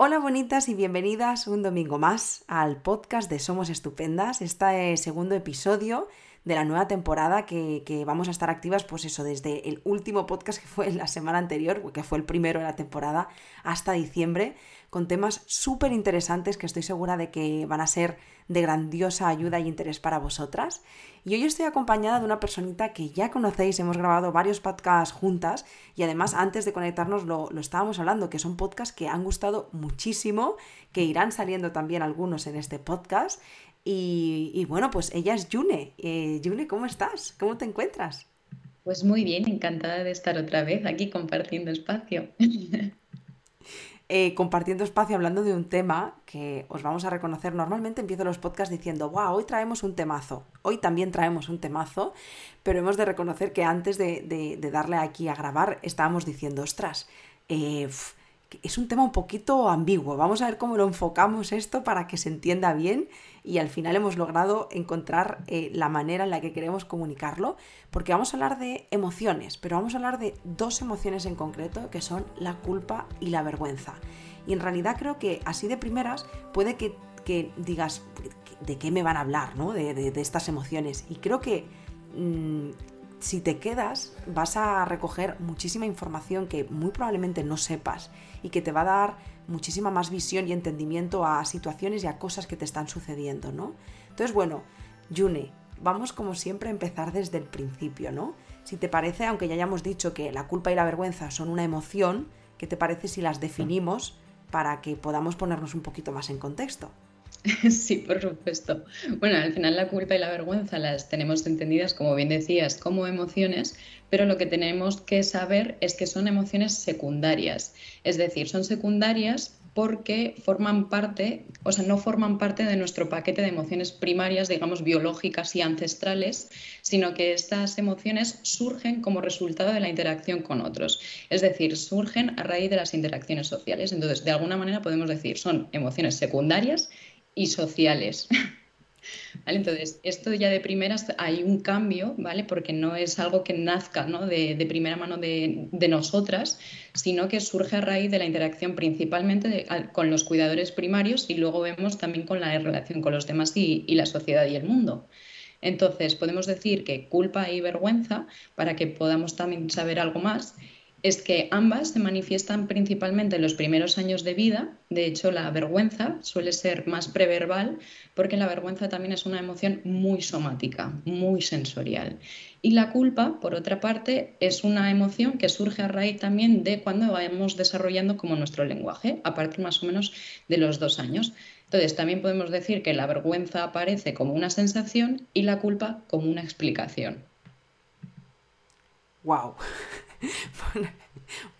Hola bonitas y bienvenidas un domingo más al podcast de Somos Estupendas, este segundo episodio de la nueva temporada que, vamos a estar activas, pues eso, desde el último podcast que fue la semana anterior, que fue el primero de la temporada, hasta diciembre, con temas súper interesantes que estoy segura de que van a ser de grandiosa ayuda y interés para vosotras. Y hoy estoy acompañada de una personita que ya conocéis, hemos grabado varios podcasts juntas y además antes de conectarnos lo, estábamos hablando, que son podcasts que han gustado muchísimo, que irán saliendo también algunos en este podcast. Y, bueno, pues ella es Yune. Eh, Yune, ¿cómo estás? ¿Cómo te encuentras? Pues muy bien, encantada de estar otra vez aquí compartiendo espacio. Eh, compartiendo espacio hablando de un tema que os vamos a reconocer. Normalmente empiezo los podcasts diciendo, wow, hoy traemos un temazo. Hoy también traemos un temazo, pero hemos de reconocer que antes de, darle aquí a grabar estábamos diciendo, ostras, eh, es un tema un poquito ambiguo. Vamos a ver cómo lo enfocamos esto para que se entienda bien y al final hemos logrado encontrar eh, la manera en la que queremos comunicarlo, porque vamos a hablar de emociones, pero vamos a hablar de dos emociones en concreto, que son la culpa y la vergüenza. Y en realidad creo que así de primeras puede que, digas, ¿de qué me van a hablar? ¿no? De, estas emociones. Y creo que... Mm, si te quedas, vas a recoger muchísima información que muy probablemente no sepas y que te va a dar muchísima más visión y entendimiento a situaciones y a cosas que te están sucediendo, ¿no? Entonces, bueno, June, vamos como siempre a empezar desde el principio, ¿no? Si te parece, aunque ya hayamos dicho que la culpa y la vergüenza son una emoción, ¿qué te parece si las definimos para que podamos ponernos un poquito más en contexto? Sí, por supuesto. Bueno, al final la culpa y la vergüenza las tenemos entendidas, como bien decías, como emociones, pero lo que tenemos que saber es que son emociones secundarias. Es decir, son secundarias porque forman parte, o sea, no forman parte de nuestro paquete de emociones primarias, digamos, biológicas y ancestrales, sino que estas emociones surgen como resultado de la interacción con otros. Es decir, surgen a raíz de las interacciones sociales. Entonces, de alguna manera podemos decir, son emociones secundarias y sociales. Entonces, esto ya de primeras hay un cambio, ¿vale? Porque no es algo que nazca de, primera mano de, nosotras, sino que surge a raíz de la interacción principalmente con los cuidadores primarios y luego vemos también con la relación con los demás y la sociedad y el mundo. Entonces, podemos decir que culpa y vergüenza, para que podamos también saber algo más, es que ambas se manifiestan principalmente en los primeros años de vida. De hecho, la vergüenza suele ser más preverbal porque la vergüenza también es una emoción muy somática, muy sensorial. Y la culpa, por otra parte, es una emoción que surge a raíz también de cuando vamos desarrollando como nuestro lenguaje, a partir más o menos de los dos años. Entonces, también podemos decir que la vergüenza aparece como una sensación y la culpa como una explicación. ¡Wow!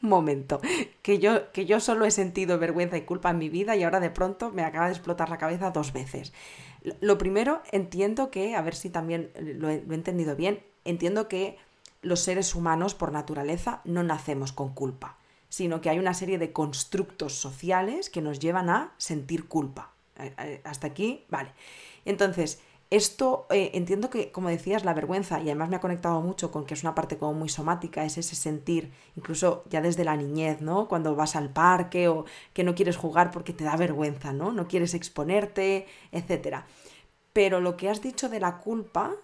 un momento, que yo, que yo solo he sentido vergüenza y culpa en mi vida y ahora de pronto me acaba de explotar la cabeza dos veces. Lo primero, entiendo que, a ver si también lo he, lo he entendido bien, entiendo que los seres humanos por naturaleza no nacemos con culpa, sino que hay una serie de constructos sociales que nos llevan a sentir culpa. Hasta aquí, vale. Entonces, esto eh, entiendo que, como decías, la vergüenza, y además me ha conectado mucho con que es una parte como muy somática, es ese sentir, incluso ya desde la niñez, ¿no? Cuando vas al parque o que no quieres jugar porque te da vergüenza, ¿no? No quieres exponerte, etc. Pero lo que has dicho de la culpa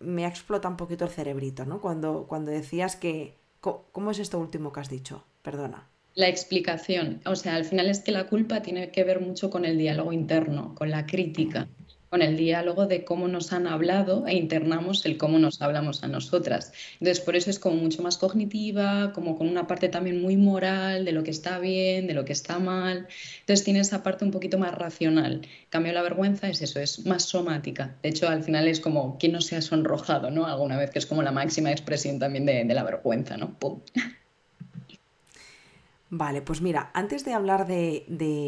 me ha explotado un poquito el cerebrito, ¿no? Cuando, cuando decías que... ¿Cómo es esto último que has dicho? Perdona. La explicación. O sea, al final es que la culpa tiene que ver mucho con el diálogo interno, con la crítica con el diálogo de cómo nos han hablado e internamos el cómo nos hablamos a nosotras. Entonces, por eso es como mucho más cognitiva, como con una parte también muy moral de lo que está bien, de lo que está mal. Entonces, tiene esa parte un poquito más racional. En cambio, la vergüenza es eso, es más somática. De hecho, al final es como, ¿quién no se ha sonrojado, no? Alguna vez, que es como la máxima expresión también de, la vergüenza, ¿no? ¡Pum! Vale, pues mira, antes de hablar de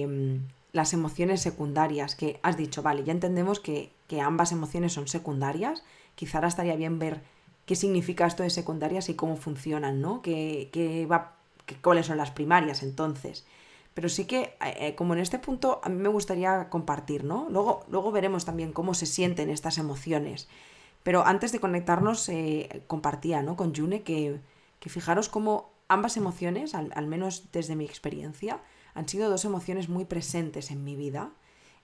mm, las emociones secundarias, que has dicho, vale, ya entendemos que, ambas emociones son secundarias, quizá ahora estaría bien ver qué significa esto de secundarias y cómo funcionan, ¿no? ¿Qué, va, ¿Cuáles son las primarias entonces? Pero sí que, eh, como en este punto, a mí me gustaría compartir, ¿no? Luego, luego veremos también cómo se sienten estas emociones. Pero antes de conectarnos, eh, compartía, ¿no? Con June que, que fijaros cómo ambas emociones, al menos desde mi experiencia, han sido dos emociones muy presentes en mi vida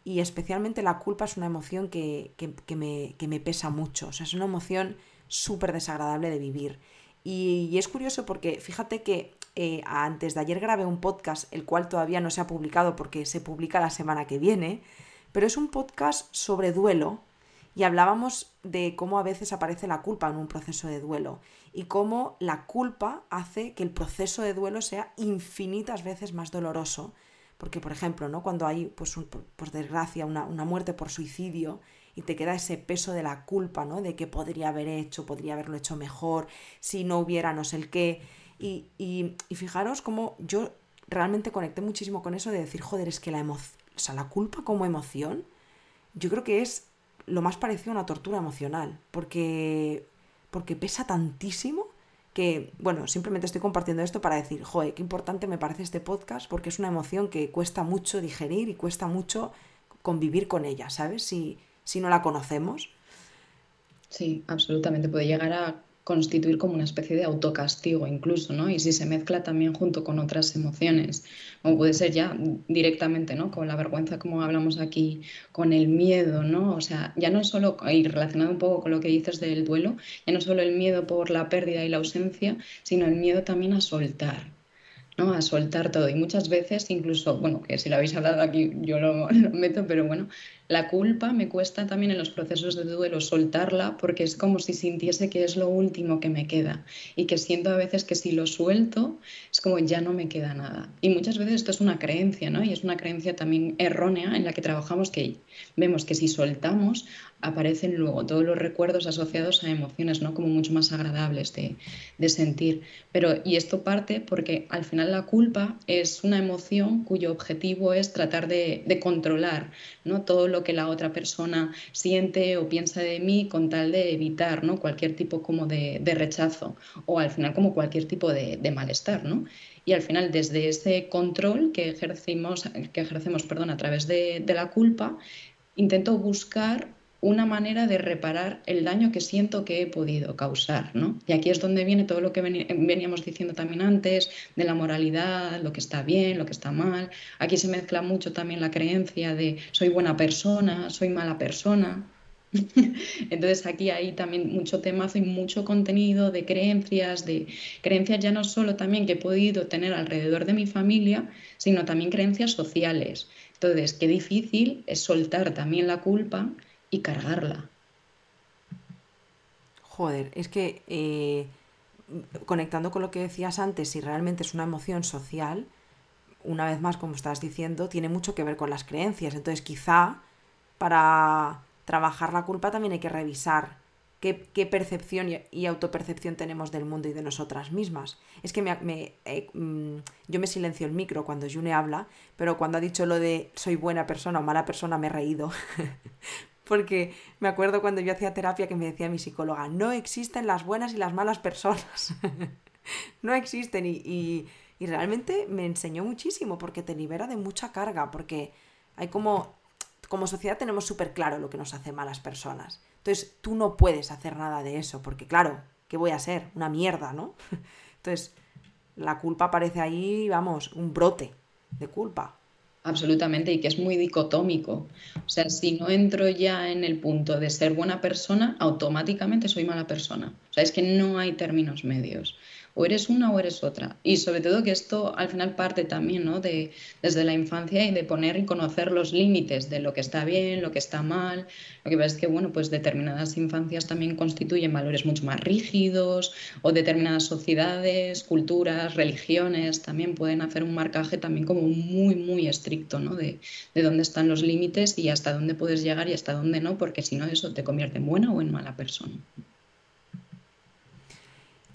y especialmente la culpa es una emoción que, me, pesa mucho, o sea, es una emoción súper desagradable de vivir. Y, es curioso porque fíjate que eh, antes de ayer grabé un podcast, el cual todavía no se ha publicado porque se publica la semana que viene, pero es un podcast sobre duelo y hablábamos de cómo a veces aparece la culpa en un proceso de duelo y cómo la culpa hace que el proceso de duelo sea infinitas veces más doloroso porque, por ejemplo, ¿no? cuando hay, pues, por desgracia, una, muerte por suicidio y te queda ese peso de la culpa, ¿no? De que podría haber hecho, podría haberlo hecho mejor, si no hubiera no sé el qué. Y, y, fijaros cómo yo realmente conecté muchísimo con eso de decir, joder, es que la, o sea, la culpa como emoción, yo creo que es lo más parecido a una tortura emocional, porque, porque pesa tantísimo que, bueno, simplemente estoy compartiendo esto para decir, joder, qué importante me parece este podcast porque es una emoción que cuesta mucho digerir y cuesta mucho convivir con ella, ¿sabes? Si, si no la conocemos. Sí, absolutamente. Puede llegar a constituir como una especie de autocastigo incluso, ¿no? Y si se mezcla también junto con otras emociones, como puede ser ya directamente, ¿no? Con la vergüenza, como hablamos aquí, con el miedo, ¿no? O sea, ya no solo, y relacionado un poco con lo que dices del duelo, ya no solo el miedo por la pérdida y la ausencia, sino el miedo también a soltar, ¿no? A soltar todo. Y muchas veces, incluso, bueno, que si lo habéis hablado aquí, yo lo, lo, meto, pero bueno, la culpa me cuesta también en los procesos de duelo soltarla porque es como si sintiese que es lo último que me queda y que siento a veces que si lo suelto es como ya no me queda nada. Y muchas veces esto es una creencia, ¿no? Y es una creencia también errónea en la que trabajamos que vemos que si soltamos aparecen luego todos los recuerdos asociados a emociones, ¿no? Como mucho más agradables de, de sentir. Pero, y esto parte porque al final la culpa es una emoción cuyo objetivo es tratar de, de controlar, ¿no? Todo lo que la otra persona siente o piensa de mí con tal de evitar ¿no? cualquier tipo como de, rechazo o al final como cualquier tipo de, malestar. ¿no? Y al final desde ese control que ejercimos, que ejercemos perdón, a través de, de la culpa, intento buscar una manera de reparar el daño que siento que he podido causar, ¿no? Y aquí es donde viene todo lo que veníamos diciendo también antes, de la moralidad, lo que está bien, lo que está mal. Aquí se mezcla mucho también la creencia de soy buena persona, soy mala persona. Entonces aquí hay también mucho temazo y mucho contenido de creencias, de creencias ya no solo también que he podido tener alrededor de mi familia, sino también creencias sociales. Entonces, qué difícil es soltar también la culpa y cargarla. Joder, es que eh, conectando con lo que decías antes, si realmente es una emoción social, una vez más, como estás diciendo, tiene mucho que ver con las creencias. Entonces, quizá para trabajar la culpa también hay que revisar qué, percepción y, autopercepción tenemos del mundo y de nosotras mismas. Es que me, eh, mm, yo me silencio el micro cuando June habla, pero cuando ha dicho lo de soy buena persona o mala persona me he reído, porque me acuerdo cuando yo hacía terapia que me decía mi psicóloga, no existen las buenas y las malas personas. no existen y, realmente me enseñó muchísimo porque te libera de mucha carga, porque hay como, como sociedad tenemos súper claro lo que nos hace malas personas. Entonces tú no puedes hacer nada de eso, porque claro, ¿qué voy a ser? Una mierda, ¿no? Entonces la culpa aparece ahí, vamos, un brote de culpa. Absolutamente, y que es muy dicotómico. O sea, si no entro ya en el punto de ser buena persona, automáticamente soy mala persona. O sea, es que no hay términos medios o eres una o eres otra. Y sobre todo que esto al final parte también ¿no? de, desde la infancia y de poner y conocer los límites de lo que está bien, lo que está mal. Lo que pasa es que bueno, pues determinadas infancias también constituyen valores mucho más rígidos o determinadas sociedades, culturas, religiones también pueden hacer un marcaje también como muy, muy estricto ¿no? de, de dónde están los límites y hasta dónde puedes llegar y hasta dónde no, porque si no eso te convierte en buena o en mala persona.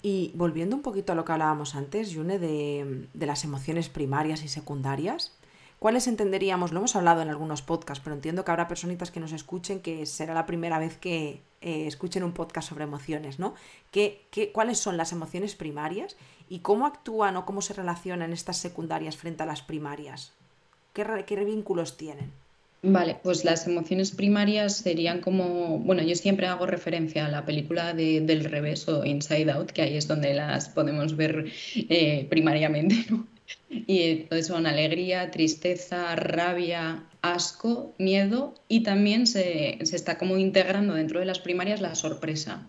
Y volviendo un poquito a lo que hablábamos antes, Yune, de, las emociones primarias y secundarias, ¿cuáles entenderíamos? Lo hemos hablado en algunos podcasts, pero entiendo que habrá personitas que nos escuchen que será la primera vez que eh, escuchen un podcast sobre emociones, ¿no? ¿Qué, cuáles son las emociones primarias y cómo actúan o cómo se relacionan estas secundarias frente a las primarias? ¿Qué, qué vínculos tienen? Vale, pues las emociones primarias serían como, bueno, yo siempre hago referencia a la película de, del revés o Inside Out, que ahí es donde las podemos ver eh, primariamente, ¿no? Y son alegría, tristeza, rabia, asco, miedo y también se, se, está como integrando dentro de las primarias la sorpresa.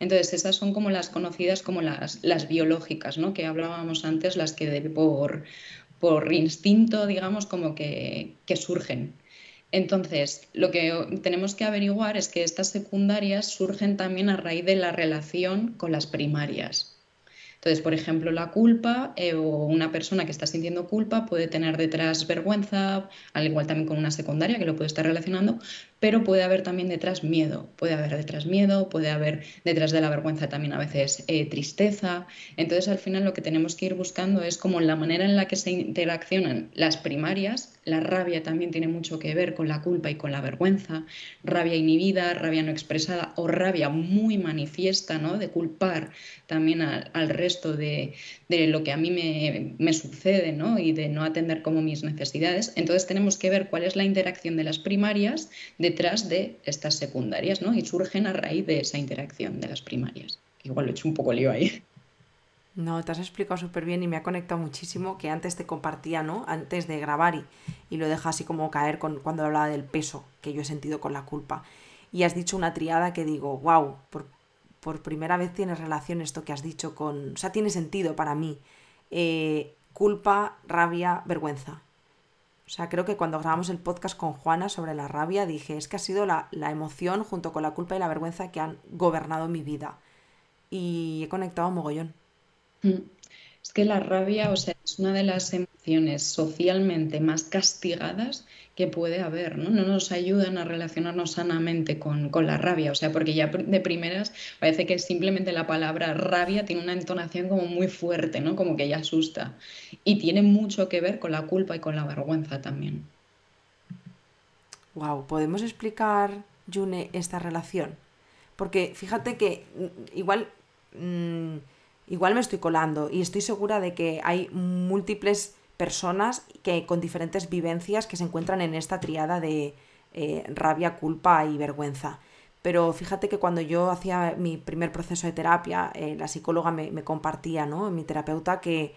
Entonces, esas son como las conocidas como las, las biológicas, ¿no? Que hablábamos antes, las que por, por instinto, digamos, como que, que surgen. Entonces, lo que tenemos que averiguar es que estas secundarias surgen también a raíz de la relación con las primarias. Entonces, por ejemplo, la culpa eh, o una persona que está sintiendo culpa puede tener detrás vergüenza, al igual también con una secundaria que lo puede estar relacionando, pero puede haber también detrás miedo, puede haber detrás miedo, puede haber detrás de la vergüenza también a veces eh, tristeza. Entonces al final lo que tenemos que ir buscando es como la manera en la que se interaccionan las primarias. La rabia también tiene mucho que ver con la culpa y con la vergüenza, rabia inhibida, rabia no expresada o rabia muy manifiesta, ¿no? De culpar también al, resto de, lo que a mí me, me sucede, ¿no? Y de no atender como mis necesidades. Entonces tenemos que ver cuál es la interacción de las primarias de detrás de estas secundarias, ¿no? Y surgen a raíz de esa interacción de las primarias. Igual lo he hecho un poco lío ahí. No, te has explicado súper bien y me ha conectado muchísimo que antes te compartía, ¿no? Antes de grabar y, y lo deja así como caer con, cuando hablaba del peso que yo he sentido con la culpa. Y has dicho una triada que digo, wow, por, por primera vez tienes relación esto que has dicho con... O sea, tiene sentido para mí. Eh, culpa, rabia, vergüenza. O sea, creo que cuando grabamos el podcast con Juana sobre la rabia, dije, es que ha sido la, emoción junto con la culpa y la vergüenza que han gobernado mi vida. Y he conectado un mogollón. Mm. Es que la rabia, o sea, es una de las emociones socialmente más castigadas que puede haber, ¿no? No nos ayudan a relacionarnos sanamente con, la rabia, o sea, porque ya de primeras parece que simplemente la palabra rabia tiene una entonación como muy fuerte, ¿no? Como que ya asusta. Y tiene mucho que ver con la culpa y con la vergüenza también. Wow, ¿podemos explicar, June, esta relación? Porque fíjate que mm, igual, mm, igual me estoy colando y estoy segura de que hay múltiples personas que con diferentes vivencias que se encuentran en esta triada de eh, rabia, culpa y vergüenza. Pero fíjate que cuando yo hacía mi primer proceso de terapia, eh, la psicóloga me, compartía, ¿no? Mi terapeuta, que,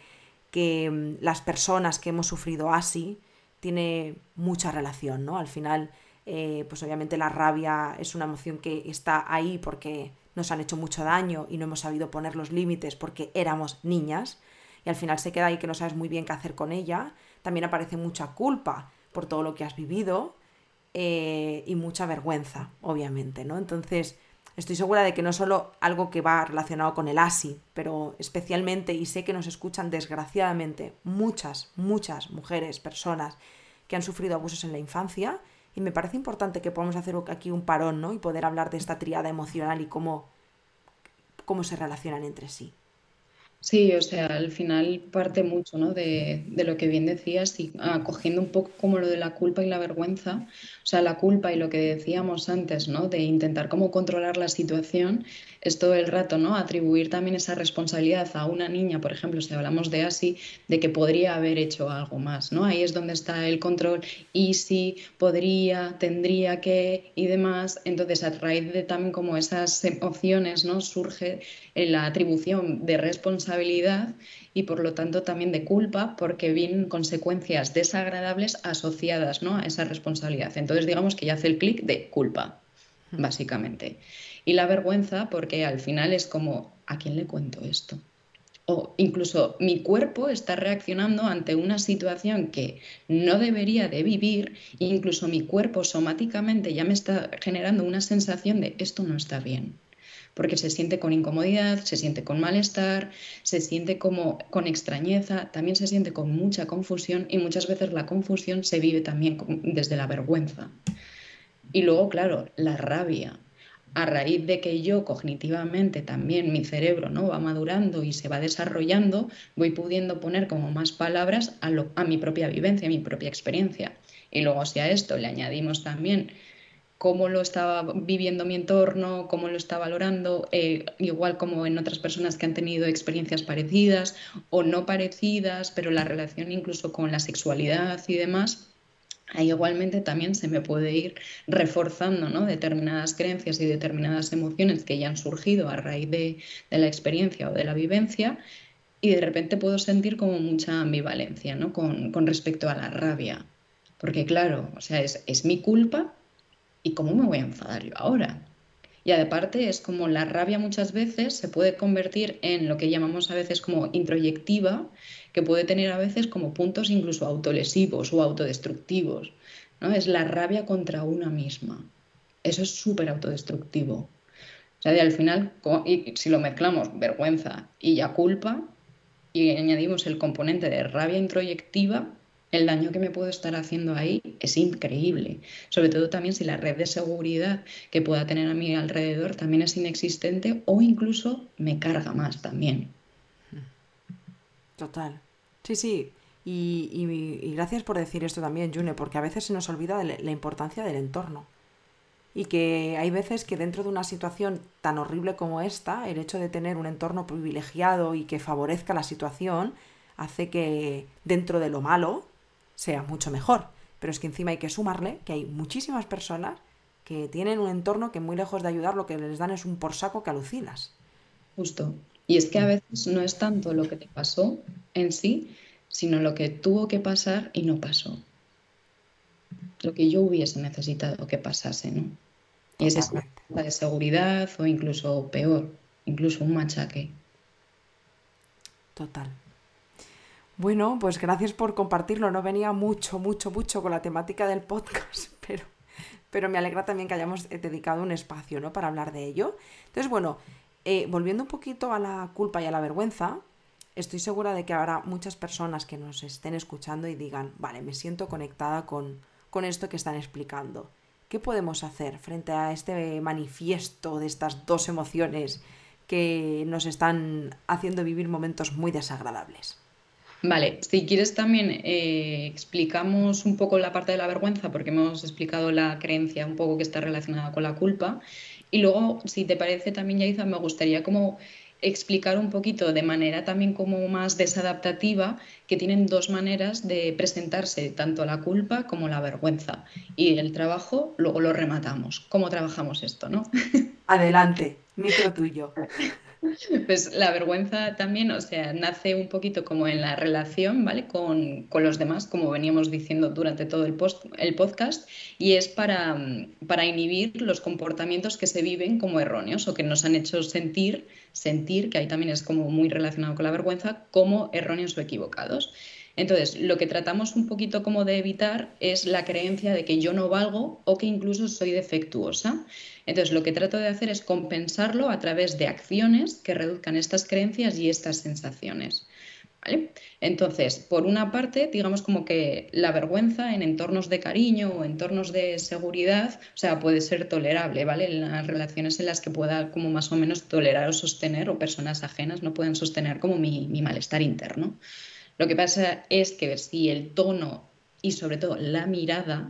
que mm, las personas que hemos sufrido así tiene mucha relación, ¿no? Al final, eh, pues obviamente la rabia es una emoción que está ahí porque nos han hecho mucho daño y no hemos sabido poner los límites porque éramos niñas y al final se queda ahí que no sabes muy bien qué hacer con ella. También aparece mucha culpa por todo lo que has vivido eh, y mucha vergüenza, obviamente, ¿no? Entonces, estoy segura de que no solo algo que va relacionado con el ASI, pero especialmente, y sé que nos escuchan desgraciadamente muchas, muchas mujeres, personas que han sufrido abusos en la infancia, y me parece importante que podamos hacer aquí un parón, ¿no? Y poder hablar de esta triada emocional y cómo, cómo se relacionan entre sí. Sí, o sea, al final parte mucho, ¿no? de, lo que bien decías y acogiendo un poco como lo de la culpa y la vergüenza, o sea, la culpa y lo que decíamos antes, ¿no? De intentar cómo controlar la situación, es todo el rato, ¿no? Atribuir también esa responsabilidad a una niña, por ejemplo, si hablamos de así, de que podría haber hecho algo más, ¿no? Ahí es donde está el control y si podría, tendría que y demás. Entonces, a raíz de también como esas emociones, ¿no? Surge la atribución de responsabilidad y por lo tanto también de culpa porque vienen consecuencias desagradables asociadas ¿no? a esa responsabilidad. Entonces digamos que ya hace el clic de culpa, básicamente. Y la vergüenza porque al final es como, ¿a quién le cuento esto? O incluso mi cuerpo está reaccionando ante una situación que no debería de vivir, e incluso mi cuerpo somáticamente ya me está generando una sensación de esto no está bien porque se siente con incomodidad, se siente con malestar, se siente como con extrañeza, también se siente con mucha confusión y muchas veces la confusión se vive también desde la vergüenza. Y luego, claro, la rabia. A raíz de que yo cognitivamente también mi cerebro no va madurando y se va desarrollando, voy pudiendo poner como más palabras a, a mi propia vivencia, a mi propia experiencia. Y luego si a esto le añadimos también cómo lo estaba viviendo mi entorno, cómo lo está valorando, eh, igual como en otras personas que han tenido experiencias parecidas o no parecidas, pero la relación incluso con la sexualidad y demás. Ahí igualmente también se me puede ir reforzando ¿no? determinadas creencias y determinadas emociones que ya han surgido a raíz de, de la experiencia o de la vivencia y de repente puedo sentir como mucha ambivalencia, ¿no? Con, con respecto a la rabia. Porque claro, o sea, es, es mi culpa y cómo me voy a enfadar yo ahora. Y aparte es como la rabia muchas veces se puede convertir en lo que llamamos a veces como introyectiva, que puede tener a veces como puntos incluso autolesivos o autodestructivos. ¿no? Es la rabia contra una misma. Eso es súper autodestructivo. O sea, al final, y si lo mezclamos vergüenza y ya culpa, y añadimos el componente de rabia introyectiva, el daño que me puedo estar haciendo ahí es increíble. Sobre todo también si la red de seguridad que pueda tener a mi alrededor también es inexistente o incluso me carga más también. Total. Sí, sí. Y, gracias por decir esto también, June, porque a veces se nos olvida la importancia del entorno. Y que hay veces que dentro de una situación tan horrible como esta, el hecho de tener un entorno privilegiado y que favorezca la situación, hace que dentro de lo malo sea mucho mejor. Pero es que encima hay que sumarle que hay muchísimas personas que tienen un entorno que muy lejos de ayudar lo que les dan es un por saco que alucinas. Justo. Y es que a veces no es tanto lo que te pasó en sí, sino lo que tuvo que pasar y no pasó. Lo que yo hubiese necesitado que pasase, ¿no? Y es esa de seguridad o incluso peor, incluso un machaque. Total. Bueno, pues gracias por compartirlo. No venía mucho, mucho, mucho con la temática del podcast, pero, pero me alegra también que hayamos eh, dedicado un espacio ¿no? para hablar de ello. Entonces, bueno, eh, volviendo un poquito a la culpa y a la vergüenza, estoy segura de que habrá muchas personas que nos estén escuchando y digan, vale, me siento conectada con, con esto que están explicando. ¿Qué podemos hacer frente a este manifiesto de estas dos emociones que nos están haciendo vivir momentos muy desagradables? Vale, si quieres también eh, explicamos un poco la parte de la vergüenza, porque hemos explicado la creencia un poco que está relacionada con la culpa. Y luego, si te parece también, Yaiza, me gustaría como explicar un poquito de manera también como más desadaptativa que tienen dos maneras de presentarse, tanto la culpa como la vergüenza. Y el trabajo luego lo rematamos. ¿Cómo trabajamos esto, no? Adelante, micro tuyo. Pues la vergüenza también, o sea, nace un poquito como en la relación, ¿vale? Con, con los demás, como veníamos diciendo durante todo el, el podcast, y es para, para inhibir los comportamientos que se viven como erróneos o que nos han hecho sentir, sentir, que ahí también es como muy relacionado con la vergüenza, como erróneos o equivocados. Entonces, lo que tratamos un poquito como de evitar es la creencia de que yo no valgo o que incluso soy defectuosa. Entonces, lo que trato de hacer es compensarlo a través de acciones que reduzcan estas creencias y estas sensaciones. Entonces, por una parte, digamos como que la vergüenza en entornos de cariño o entornos de seguridad, o sea, puede ser tolerable, ¿vale? En las relaciones en las que pueda como más o menos tolerar o sostener o personas ajenas no pueden sostener como mi, mi malestar interno. Lo que pasa es que si el tono y sobre todo la mirada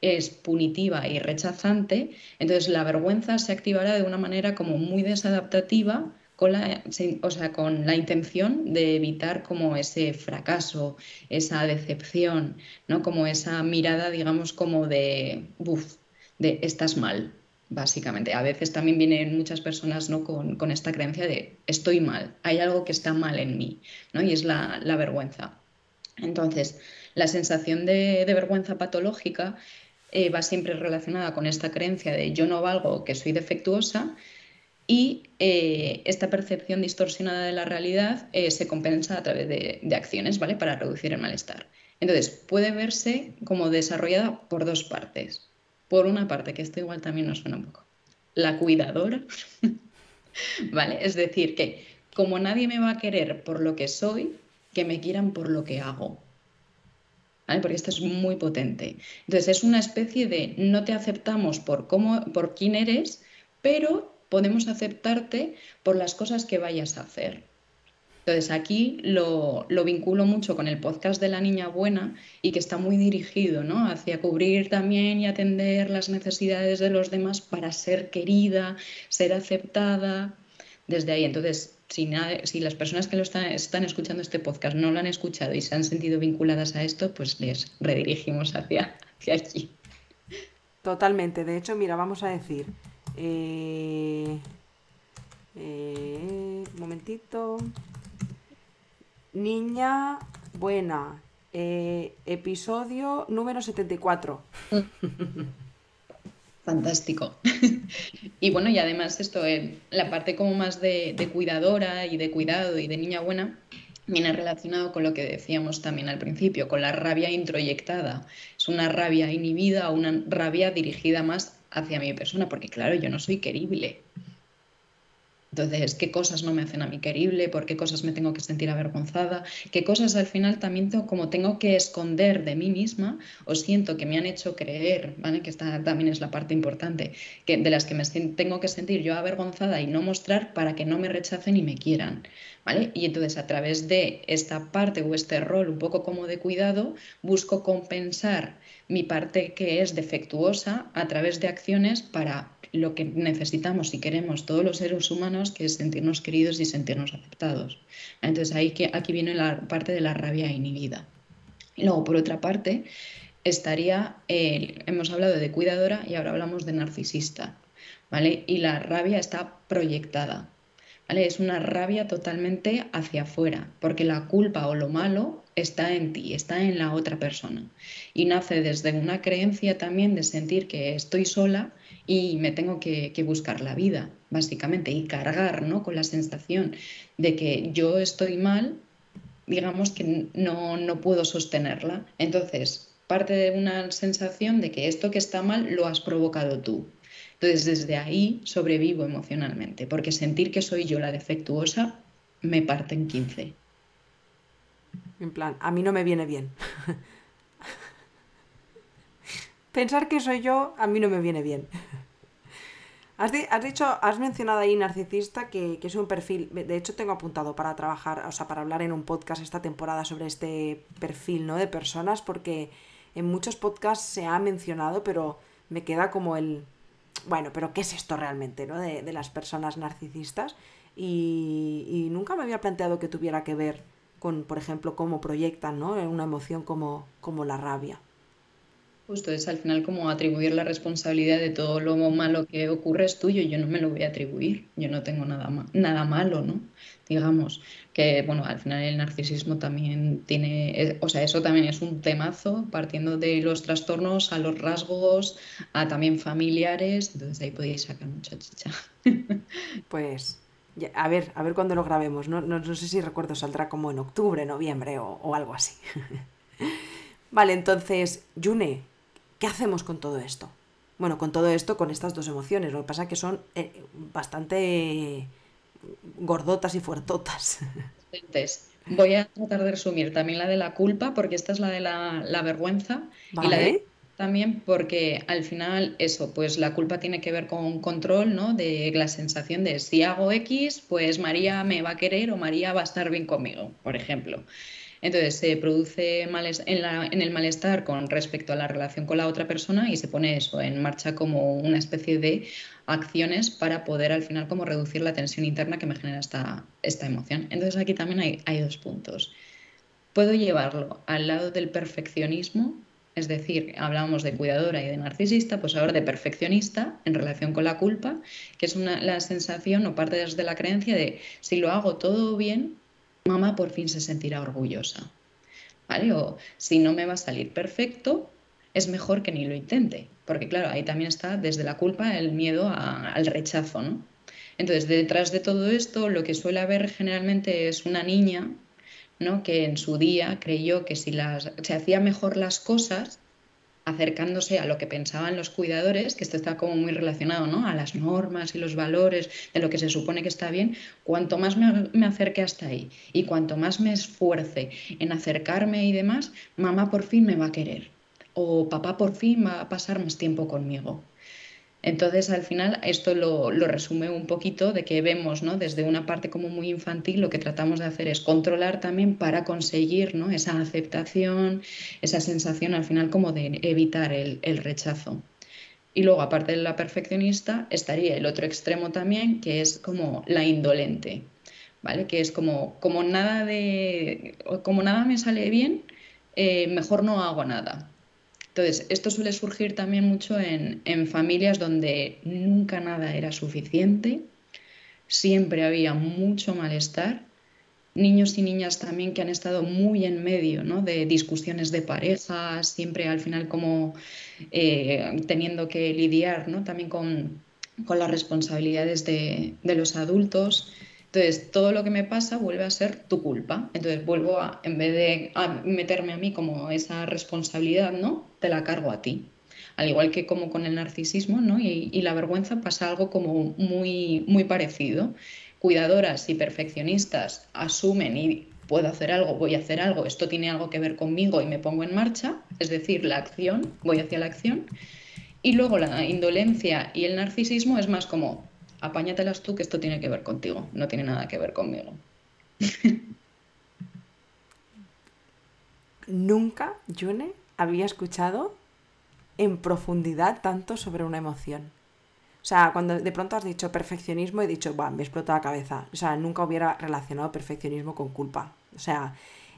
es punitiva y rechazante, entonces la vergüenza se activará de una manera como muy desadaptativa con la, o sea, con la intención de evitar como ese fracaso, esa decepción, ¿no? Como esa mirada, digamos, como de, buf, de estás mal, básicamente. A veces también vienen muchas personas ¿no? con, esta creencia de estoy mal, hay algo que está mal en mí, ¿no? y es la, vergüenza. Entonces, la sensación de, vergüenza patológica eh, va siempre relacionada con esta creencia de yo no valgo, que soy defectuosa, y eh, esta percepción distorsionada de la realidad eh, se compensa a través de, de acciones, ¿vale? Para reducir el malestar. Entonces, puede verse como desarrollada por dos partes por una parte, que esto igual también nos suena un poco, la cuidadora, ¿vale? Es decir, que como nadie me va a querer por lo que soy, que me quieran por lo que hago. Porque esto es muy potente. Entonces es una especie de no te aceptamos por cómo, por quién eres, pero podemos aceptarte por las cosas que vayas a hacer. Entonces aquí lo, vinculo mucho con el podcast de la niña buena y que está muy dirigido ¿no? hacia cubrir también y atender las necesidades de los demás para ser querida, ser aceptada desde ahí. Entonces, si, si las personas que lo están, están escuchando este podcast no lo han escuchado y se han sentido vinculadas a esto, pues les redirigimos hacia, hacia aquí. Totalmente. De hecho, mira, vamos a decir... Eh, eh, un momentito. Niña buena. Eh, episodio número 74. Fantástico. y bueno, y además esto, eh, la parte como más de, de, cuidadora y de cuidado y de niña buena, viene relacionado con lo que decíamos también al principio, con la rabia introyectada. Es una rabia inhibida o una rabia dirigida más hacia mi persona, porque claro, yo no soy querible. Entonces, ¿qué cosas no me hacen a mí querible? ¿Por qué cosas me tengo que sentir avergonzada? ¿Qué cosas al final también tengo, como tengo que esconder de mí misma o siento que me han hecho creer, ¿vale? Que esta también es la parte importante, que de las que me tengo que sentir yo avergonzada y no mostrar para que no me rechacen y me quieran, ¿vale? Y entonces a través de esta parte o este rol un poco como de cuidado, busco compensar mi parte que es defectuosa a través de acciones para lo que necesitamos y queremos todos los seres humanos, que es sentirnos queridos y sentirnos aceptados. Entonces ahí que, aquí viene la parte de la rabia inhibida. Luego, por otra parte, estaría, hemos hablado de cuidadora y ahora hablamos de narcisista, ¿vale? Y la rabia está proyectada, Es una rabia totalmente hacia afuera, porque la culpa o lo malo está en ti, está en la otra persona. Y nace desde una creencia también de sentir que estoy sola y me tengo que, buscar la vida, básicamente, y cargar ¿no? con la sensación de que yo estoy mal, digamos que no, no puedo sostenerla. Entonces, parte de una sensación de que esto que está mal lo has provocado tú. Entonces, desde ahí sobrevivo emocionalmente, porque sentir que soy yo la defectuosa me parte en 15. En plan, a mí no me viene bien. Pensar que soy yo a mí no me viene bien. Has, dicho, has mencionado ahí narcisista que, es un perfil, de hecho tengo apuntado para trabajar, o sea, para hablar en un podcast esta temporada sobre este perfil, ¿no? De personas, porque en muchos podcasts se ha mencionado, pero me queda como el, bueno, pero ¿qué es esto realmente, ¿no? De, las personas narcisistas. Y, y, nunca me había planteado que tuviera que ver con, por ejemplo, cómo proyectan, ¿no? Una emoción como, como la rabia. Justo es al final como atribuir la responsabilidad de todo lo malo que ocurre es tuyo, yo no me lo voy a atribuir, yo no tengo nada, nada malo, ¿no? Digamos que, bueno, al final el narcisismo también tiene, o sea, eso también es un temazo, partiendo de los trastornos a los rasgos, a también familiares, entonces ahí podéis sacar mucha chicha. Pues a ver, a ver cuándo lo grabemos. No, no, sé si recuerdo, saldrá como en octubre, noviembre o, o algo así. vale, entonces, Yune, ¿Qué hacemos con todo esto? Bueno, con todo esto, con estas dos emociones. Lo que pasa es que son eh, bastante gordotas y fuertotas. Voy a tratar de resumir también la de la culpa, porque esta es la de la, vergüenza. Y la de también porque al final eso, pues la culpa tiene que ver con control, ¿no? De la sensación de si hago X, pues María me va a querer o María va a estar bien conmigo, por ejemplo. Entonces se produce en, el malestar con respecto a la relación con la otra persona y se pone eso en marcha como una especie de acciones para poder al final como reducir la tensión interna que me genera esta, esta emoción. Entonces aquí también hay, hay dos puntos. Puedo llevarlo al lado del perfeccionismo, es decir, hablábamos de cuidadora y de narcisista, pues ahora de perfeccionista en relación con la culpa, que es una, la sensación o parte de la creencia de si lo hago todo bien, mamá por fin se sentirá orgullosa. ¿Vale? O si no me va a salir perfecto, es mejor que ni lo intente. Porque claro, ahí también está desde la culpa el miedo al rechazo, ¿no? Entonces, detrás de todo esto, lo que suele haber generalmente es una niña, ¿no? Que en su día creyó que si las, se hacía mejor las cosas, acercándose a lo que pensaban los cuidadores, que esto está como muy relacionado ¿no? a las normas y los valores de lo que se supone que está bien, cuanto más me, me acerque hasta ahí y cuanto más me esfuerce en acercarme y demás, mamá por fin me va a querer o papá por fin va a pasar más tiempo conmigo. Entonces, al final, esto lo, resume un poquito de que vemos, ¿no? Desde una parte como muy infantil, lo que tratamos de hacer es controlar también para conseguir, ¿no? Esa aceptación, esa sensación al final como de evitar el, rechazo. Y luego, aparte de la perfeccionista, estaría el otro extremo también, que es como la indolente, ¿vale? Que es como, como, nada, de, como nada me sale bien, eh, mejor no hago nada. Entonces, esto suele surgir también mucho en, familias donde nunca nada era suficiente, siempre había mucho malestar niños y niñas también que han estado muy en medio ¿no? de discusiones de pareja, siempre al final como eh, teniendo que lidiar ¿no? también con, con las responsabilidades de, de, los adultos. Entonces, todo lo que me pasa vuelve a ser tu culpa. Entonces, vuelvo a, en vez de meterme a mí como esa responsabilidad, ¿no? Te la cargo a ti. Al igual que como con el narcisismo, ¿no? Y, la vergüenza pasa algo como muy, muy parecido cuidadoras y perfeccionistas asumen y puedo hacer algo, voy a hacer algo, esto tiene algo que ver conmigo y me pongo en marcha, es decir, la acción, voy hacia la acción. Y luego la indolencia y el narcisismo es más como, apáñatelas tú que esto tiene que ver contigo, no tiene nada que ver conmigo. Nunca, June, había escuchado en profundidad tanto sobre una emoción. O sea, cuando de pronto has dicho perfeccionismo, he dicho, me explota la cabeza. O sea, nunca hubiera relacionado perfeccionismo con culpa. O sea,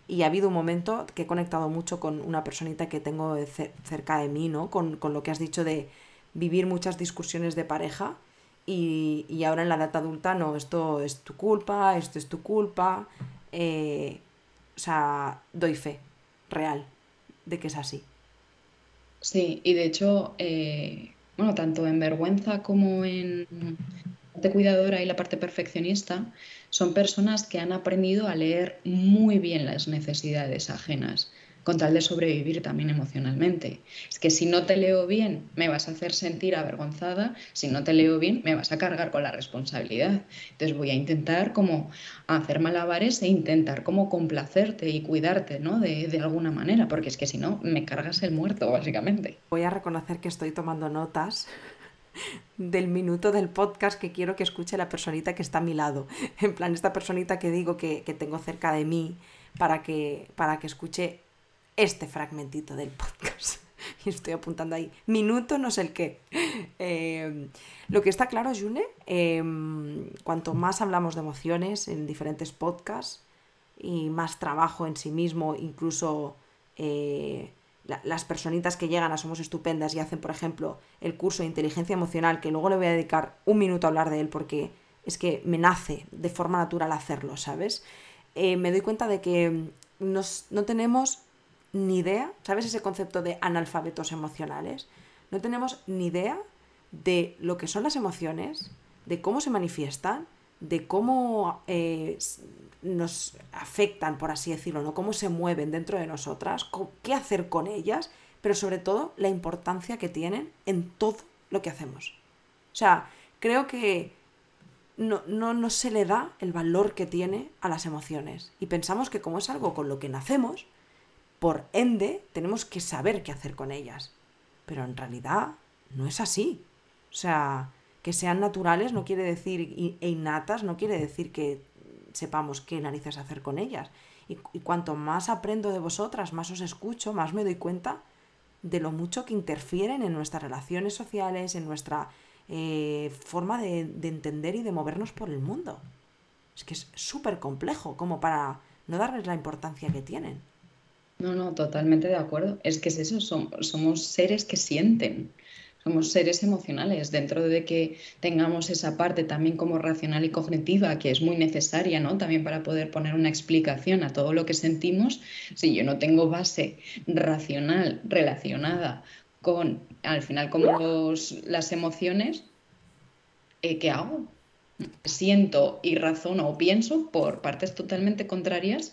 y ha habido un momento que he conectado mucho con una personita que tengo cerca de mí, ¿no? Con, lo que has dicho de vivir muchas discusiones de pareja y, y, ahora en la edad adulta, no, esto es tu culpa, esto es tu culpa. Eh, o sea, doy fe real de que es así. Sí, y de hecho, eh, bueno, tanto en vergüenza como en la parte cuidadora y la parte perfeccionista, son personas que han aprendido a leer muy bien las necesidades ajenas con tal de sobrevivir también emocionalmente. Es que si no te leo bien, me vas a hacer sentir avergonzada, si no te leo bien, me vas a cargar con la responsabilidad. Entonces voy a intentar como hacer malabares e intentar como complacerte y cuidarte, ¿no? De, de alguna manera, porque es que si no, me cargas el muerto, básicamente. Voy a reconocer que estoy tomando notas del minuto del podcast que quiero que escuche la personita que está a mi lado. En plan, esta personita que digo que, que tengo cerca de mí para que, para que escuche este fragmentito del podcast. Y estoy apuntando ahí. Minuto no sé el qué. Em, lo que está claro, June, em, cuanto más hablamos de emociones en diferentes podcasts y más trabajo en sí mismo, incluso eh, las personitas que llegan a Somos Estupendas y hacen, por ejemplo, el curso de inteligencia emocional, que luego le voy a dedicar un minuto a hablar de él porque es que me nace de forma natural hacerlo, ¿sabes? Eh, me doy cuenta de que no tenemos ni idea, ¿sabes ese concepto de analfabetos emocionales? No tenemos ni idea de lo que son las emociones, de cómo se manifiestan, de cómo eh, nos afectan, por así decirlo, ¿no? cómo se mueven dentro de nosotras, qué hacer con ellas, pero sobre todo la importancia que tienen en todo lo que hacemos. O sea, creo que no, no, no se le da el valor que tiene a las emociones. Y pensamos que como es algo con lo que nacemos, por ende, tenemos que saber qué hacer con ellas. Pero en realidad no es así. O sea, que sean naturales no quiere decir, e innatas no quiere decir que sepamos qué narices hacer con ellas. Y, cuanto más aprendo de vosotras, más os escucho, más me doy cuenta de lo mucho que interfieren en nuestras relaciones sociales, en nuestra eh, forma de, de entender y de movernos por el mundo. Es que es súper complejo como para no darles la importancia que tienen. No, no, totalmente de acuerdo. Es que es eso, somos, seres que sienten, somos seres emocionales, dentro de que tengamos esa parte también como racional y cognitiva, que es muy necesaria, ¿no? También para poder poner una explicación a todo lo que sentimos. Si yo no tengo base racional relacionada con, al final, como las emociones, eh, ¿qué hago? Siento y razono o pienso por partes totalmente contrarias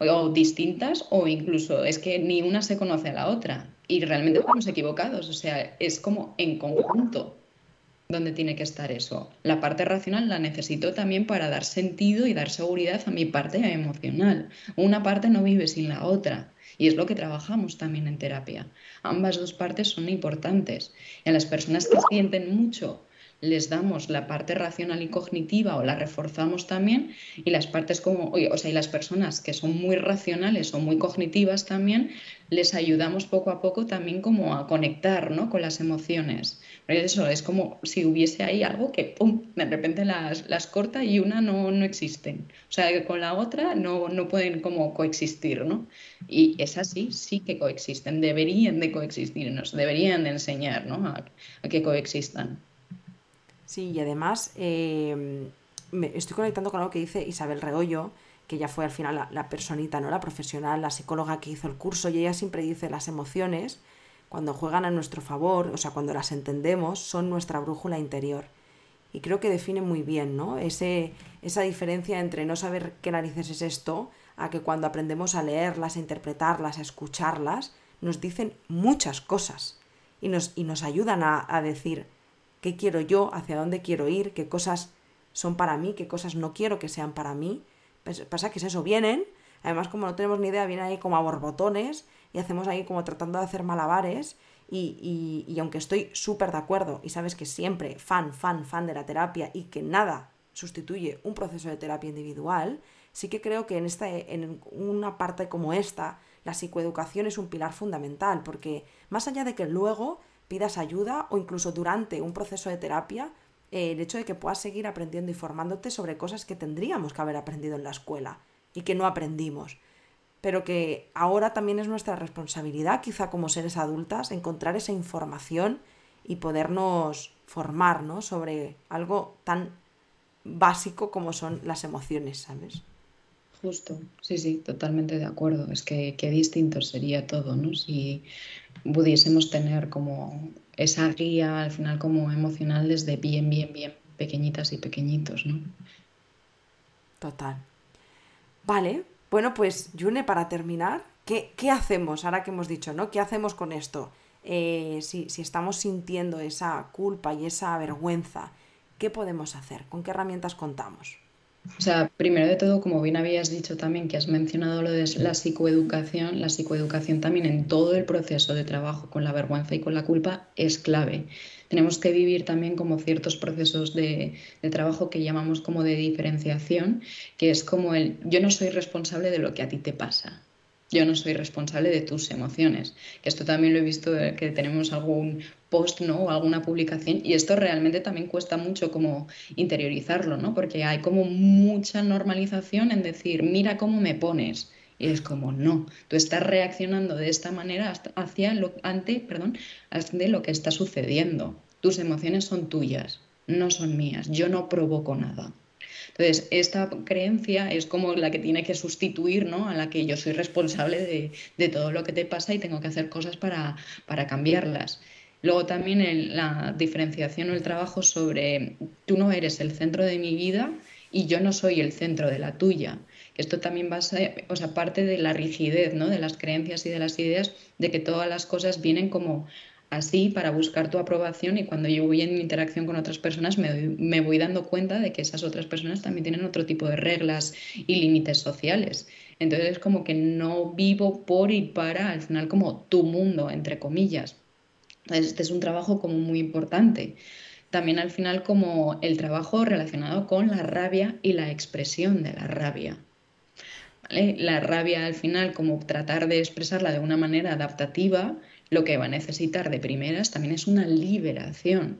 o distintas o incluso es que ni una se conoce a la otra y realmente estamos equivocados, o sea, es como en conjunto donde tiene que estar eso. La parte racional la necesito también para dar sentido y dar seguridad a mi parte emocional. Una parte no vive sin la otra. Y es lo que trabajamos también en terapia. Ambas dos partes son importantes. A las personas que sienten mucho les damos la parte racional y cognitiva o la reforzamos también y las partes como, o sea, y las personas que son muy racionales o muy cognitivas también, les ayudamos poco a poco también como a conectar ¿no? con las emociones. Pero eso es como si hubiese ahí algo que de repente las, las corta y una no, no existen. O sea, que con la otra no, no pueden como coexistir, ¿no? Y es así, sí que coexisten, deberían de coexistir, nos deberían de enseñar ¿no? a que coexistan. Sí, y además em, me estoy conectando con algo que dice Isabel Regollo, que ella fue al final la, la, personita, ¿no? La profesional, la psicóloga que hizo el curso, y ella siempre dice las emociones, cuando juegan a nuestro favor, o sea, cuando las entendemos, son nuestra brújula interior. Y creo que define muy bien, ¿no? Ese, esa diferencia entre no saber qué narices es esto, a que cuando aprendemos a leerlas, a interpretarlas, a escucharlas, nos dicen muchas cosas y nos, y nos ayudan a, a decir qué quiero yo, hacia dónde quiero ir, qué cosas son para mí, qué cosas no quiero que sean para mí. Pues, pasa que es eso, vienen, además como no tenemos ni idea, vienen ahí como a borbotones y hacemos ahí como tratando de hacer malabares y, y, y aunque estoy súper de acuerdo y sabes que siempre fan, fan, fan de la terapia y que nada sustituye un proceso de terapia individual, sí que creo que en, esta, en una parte como esta, la psicoeducación es un pilar fundamental, porque más allá de que luego pidas ayuda o incluso durante un proceso de terapia, eh, el hecho de que puedas seguir aprendiendo y formándote sobre cosas que tendríamos que haber aprendido en la escuela y que no aprendimos. Pero que ahora también es nuestra responsabilidad, quizá como seres adultas, encontrar esa información y podernos formar ¿no? sobre algo tan básico como son las emociones, ¿sabes? Justo, sí, sí, totalmente de acuerdo. Es que qué distinto sería todo, ¿no? Si pudiésemos tener como esa guía al final como emocional desde bien, bien, bien pequeñitas y pequeñitos, ¿no? Total. Vale, bueno, pues Yune, para terminar, ¿qué, qué hacemos ahora que hemos dicho, ¿no? ¿Qué hacemos con esto? Eh, si, si estamos sintiendo esa culpa y esa vergüenza, ¿qué podemos hacer? ¿Con qué herramientas contamos? O sea, primero de todo, como bien habías dicho también, que has mencionado lo de la psicoeducación, la psicoeducación también en todo el proceso de trabajo con la vergüenza y con la culpa es clave. Tenemos que vivir también como ciertos procesos de, trabajo que llamamos como de diferenciación, que es como el yo no soy responsable de lo que a ti te pasa, yo no soy responsable de tus emociones. Que esto también lo he visto eh, que tenemos algún post, ¿no? O alguna publicación y esto realmente también cuesta mucho como interiorizarlo, ¿no? Porque hay como mucha normalización en decir, mira cómo me pones. Y es como, no, tú estás reaccionando de esta manera hacia lo, ante, perdón, de lo que está sucediendo. Tus emociones son tuyas, no son mías. Yo no provoco nada. Entonces, esta creencia es como la que tiene que sustituir, ¿no? A la que yo soy responsable de, de todo lo que te pasa y tengo que hacer cosas para, para cambiarlas. Luego también la diferenciación o el trabajo sobre tú no eres el centro de mi vida y yo no soy el centro de la tuya. Esto también va a ser, o sea, parte de la rigidez, ¿no? De las creencias y de las ideas de que todas las cosas vienen como así para buscar tu aprobación y cuando yo voy en interacción con otras personas me, voy dando cuenta de que esas otras personas también tienen otro tipo de reglas y límites sociales. Entonces es como que no vivo por y para al final como tu mundo, entre comillas. Este es un trabajo como muy importante. También al final como el trabajo relacionado con la rabia y la expresión de la rabia. La rabia al final como tratar de expresarla de una manera adaptativa lo que va a necesitar de primeras también es una liberación.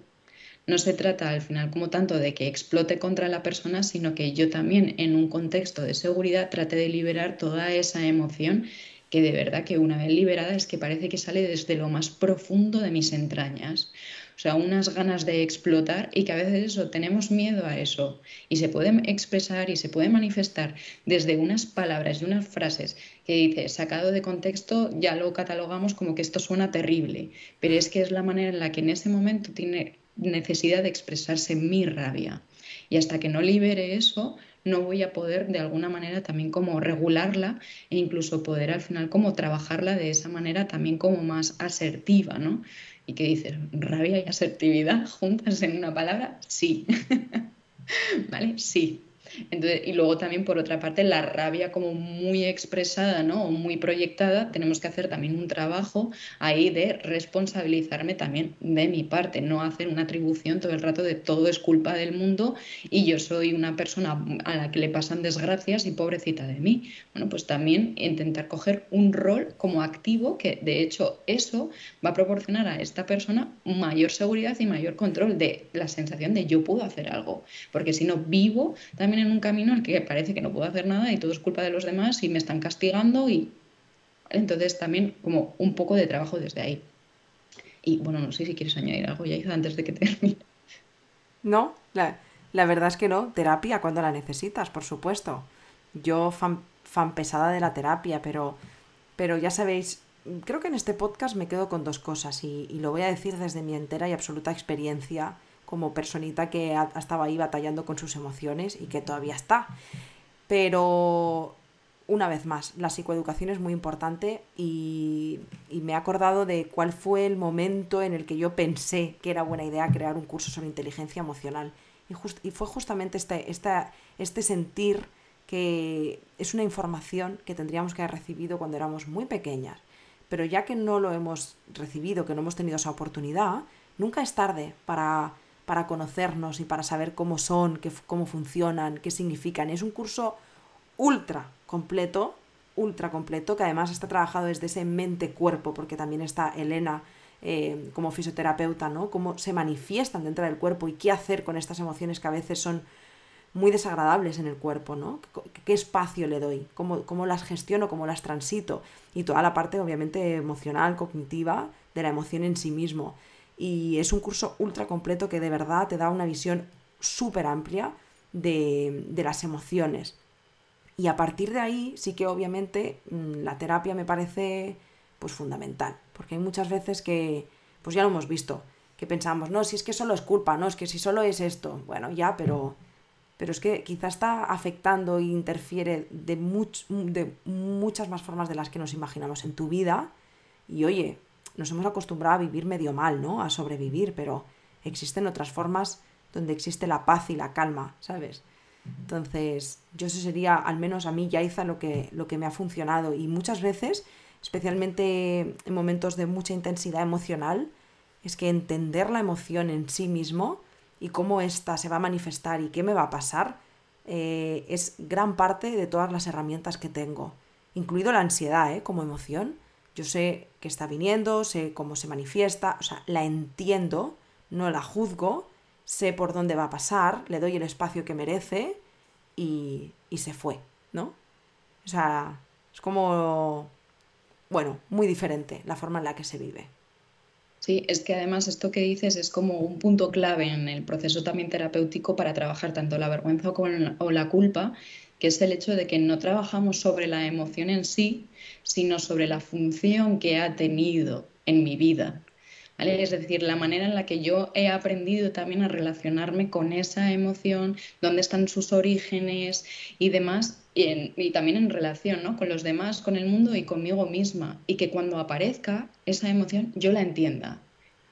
No se trata al final como tanto de que explote contra la persona, sino que yo también en un contexto de seguridad trate de liberar toda esa emoción que de verdad que una vez liberada es que parece que sale desde lo más profundo de mis entrañas. O sea, unas ganas de explotar y que a veces eso, tenemos miedo a eso. Y se puede expresar y se puede manifestar desde unas palabras y unas frases que dice, sacado de contexto, ya lo catalogamos como que esto suena terrible. Pero es que es la manera en la que en ese momento tiene necesidad de expresarse mi rabia. Y hasta que no libere eso, no voy a poder de alguna manera también como regularla e incluso poder al final como trabajarla de esa manera también como más asertiva, ¿no? ¿Y qué dices? ¿Rabia y asertividad juntas en una palabra? Sí. ¿Vale? Sí. Entonces, y luego también, por otra parte, la rabia como muy expresada ¿no? o muy proyectada, tenemos que hacer también un trabajo ahí de responsabilizarme también de mi parte, no hacer una atribución todo el rato de todo es culpa del mundo y yo soy una persona a la que le pasan desgracias y pobrecita de mí. Bueno, pues también intentar coger un rol como activo que de hecho eso va a proporcionar a esta persona mayor seguridad y mayor control de la sensación de yo puedo hacer algo, porque si no vivo también en un camino en el que parece que no puedo hacer nada y todo es culpa de los demás y me están castigando y entonces también como un poco de trabajo desde ahí. Y bueno, no sé si quieres añadir algo, antes de que termine. No, la, la verdad es que no. Terapia cuando la necesitas, por supuesto. yo fan, fan pesada de la terapia, pero, pero ya sabéis, creo que en este podcast me quedo con dos cosas y, lo voy a decir desde mi entera y absoluta experiencia como personita que ha, estado ahí batallando con sus emociones y que todavía está. Pero una vez más, la psicoeducación es muy importante y, me he acordado de cuál fue el momento en el que yo pensé que era buena idea crear un curso sobre inteligencia emocional. Y, fue justamente este, este sentir que es una información que tendríamos que haber recibido cuando éramos muy pequeñas. Pero ya que no lo hemos recibido, que no hemos tenido esa oportunidad, nunca es tarde para, para conocernos y para saber cómo son, qué, cómo funcionan, qué significan. Es un curso ultra completo, ultra completo, que además está trabajado desde ese mente-cuerpo, porque también está Elena eh, como fisioterapeuta, ¿no? Cómo se manifiestan dentro del cuerpo y qué hacer con estas emociones que a veces son muy desagradables en el cuerpo, ¿no? ¿Qué, espacio le doy? ¿Cómo, ¿Cómo, las gestiono? ¿Cómo las transito? Y toda la parte, obviamente, emocional, cognitiva, de la emoción en sí mismo. Y es un curso ultra completo que de verdad te da una visión súper amplia de, de las emociones. Y a partir de ahí sí que obviamente mm, la terapia me parece pues fundamental, porque hay muchas veces que, pues ya lo hemos visto, que pensamos, no, si es que solo es culpa, no, es que si solo es esto, bueno, ya, pero, pero es que quizá está afectando e interfiere de, de muchas más formas de las que nos imaginamos en tu vida. Y oye, nos hemos acostumbrado a vivir medio mal, ¿no? A sobrevivir, pero existen otras formas donde existe la paz y la calma, ¿sabes? Entonces, yo eso sería, al menos a mí, Yaiza, lo que, lo que me ha funcionado. Y muchas veces, especialmente en momentos de mucha intensidad emocional, es que entender la emoción en sí mismo y cómo ésta se va a manifestar y qué me va a pasar, eh, es gran parte de todas las herramientas que tengo, incluido la ansiedad ¿eh? como emoción. Yo sé que está viniendo, sé cómo se manifiesta, o sea, la entiendo, no la juzgo sé por dónde va a pasar, le doy el espacio que merece y, y se fue, ¿no? O sea, es como, bueno, muy diferente la forma en la que se vive. Sí, es que además esto que dices es como un punto clave en el proceso también terapéutico para trabajar tanto la vergüenza o la culpa, que es el hecho de que no trabajamos sobre la emoción en sí, sino sobre la función que ha tenido en mi vida. Es decir, la manera en la que yo he aprendido también a relacionarme con esa emoción, dónde están sus orígenes y demás, y, también en relación ¿no? con los demás, con el mundo y conmigo misma, y que cuando aparezca esa emoción yo la entienda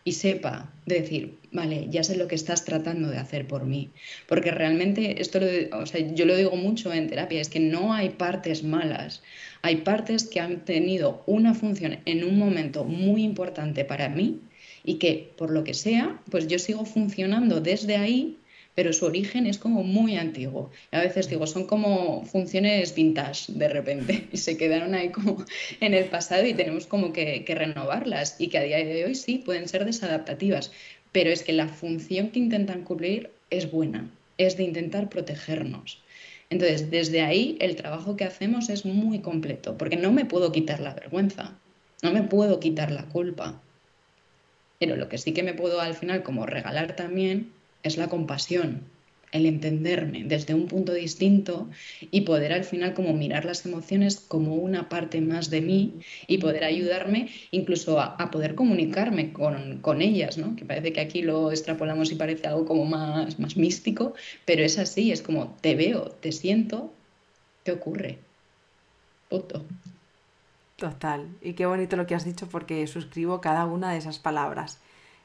y sepa decir, vale, ya sé lo que estás tratando de hacer por mí. Porque realmente, esto o sea, yo lo digo mucho en terapia, es que no hay partes malas. Hay partes que han tenido una función en un momento muy importante para mí y que por lo que sea, pues yo sigo funcionando desde ahí, pero su origen es como muy antiguo. a veces digo, son como funciones vintage de repente y se quedaron ahí como en el pasado y tenemos como que, que renovarlas y que a día de hoy sí pueden ser desadaptativas, pero es que la función que intentan cumplir es buena, es de intentar protegernos. Entonces, desde ahí el trabajo que hacemos es muy completo, porque no me puedo quitar la vergüenza, no me puedo quitar la culpa, pero lo que sí que me puedo al final como regalar también es la compasión, el entenderme desde un punto distinto y poder al final como mirar las emociones como una parte más de mí y poder ayudarme incluso a, poder comunicarme con, ellas, ¿no? Que parece que aquí lo extrapolamos y parece algo como más, más místico, pero es así, es como te veo, te siento, ¿qué ocurre? Punto. Total. Y qué bonito lo que has dicho porque suscribo cada una de esas palabras.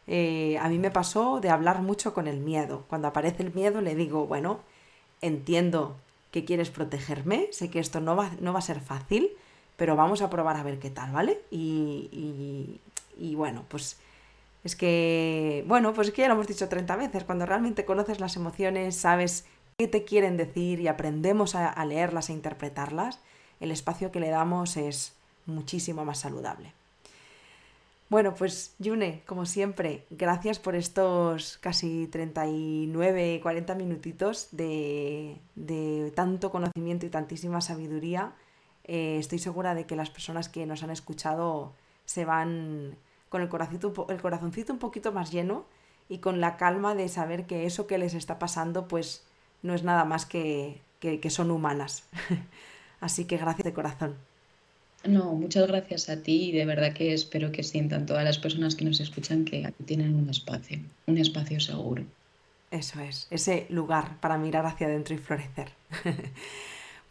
Eh, a mí me pasó de hablar mucho con el miedo. Cuando aparece el miedo le digo, bueno, entiendo que quieres protegerme, sé que esto no va, no va a ser fácil, pero vamos a probar a ver qué tal, ¿vale? Y, bueno, pues es que, bueno, pues es que ya lo hemos dicho 30 veces, cuando realmente conoces las emociones, sabes qué te quieren decir y aprendemos a leerlas e interpretarlas, el espacio que le damos es muchísimo más saludable. Bueno, pues Yune, como siempre, gracias por estos casi 39, 40 minutitos de, tanto conocimiento y tantísima sabiduría. Eh, estoy segura de que las personas que nos han escuchado se van con el corazoncito, el corazoncito un poquito más lleno y con la calma de saber que eso que les está pasando pues no es nada más que, que, son humanas. Así que gracias de corazón. No, muchas gracias a ti y de verdad que espero que sientan todas las personas que nos escuchan que aquí tienen un espacio, un espacio seguro. Eso es, ese lugar para mirar hacia adentro y florecer.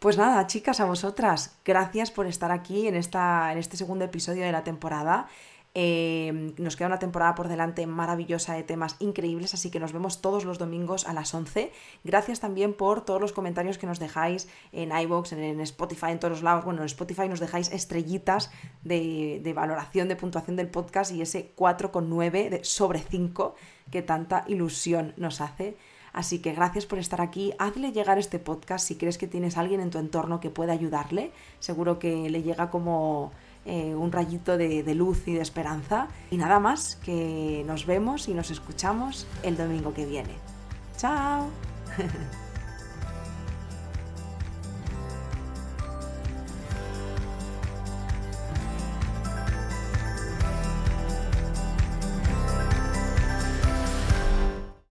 Pues nada, chicas, a vosotras, gracias por estar aquí en, esta, en este segundo episodio de la temporada. Em, nos queda una temporada por delante maravillosa de temas increíbles, así que nos vemos todos los domingos a las 11. Gracias también por todos los comentarios que nos dejáis en iBox, en, Spotify, en todos los lados. Bueno, en Spotify nos dejáis estrellitas de, de valoración, de puntuación del podcast y ese 4,9 sobre 5 que tanta ilusión nos hace. Así que gracias por estar aquí. Hazle llegar este podcast si crees que tienes alguien en tu entorno que pueda ayudarle. Seguro que le llega como eh, un rayito de, de luz y de esperanza. Y nada más, que nos vemos y nos escuchamos el domingo que viene. ¡Chao!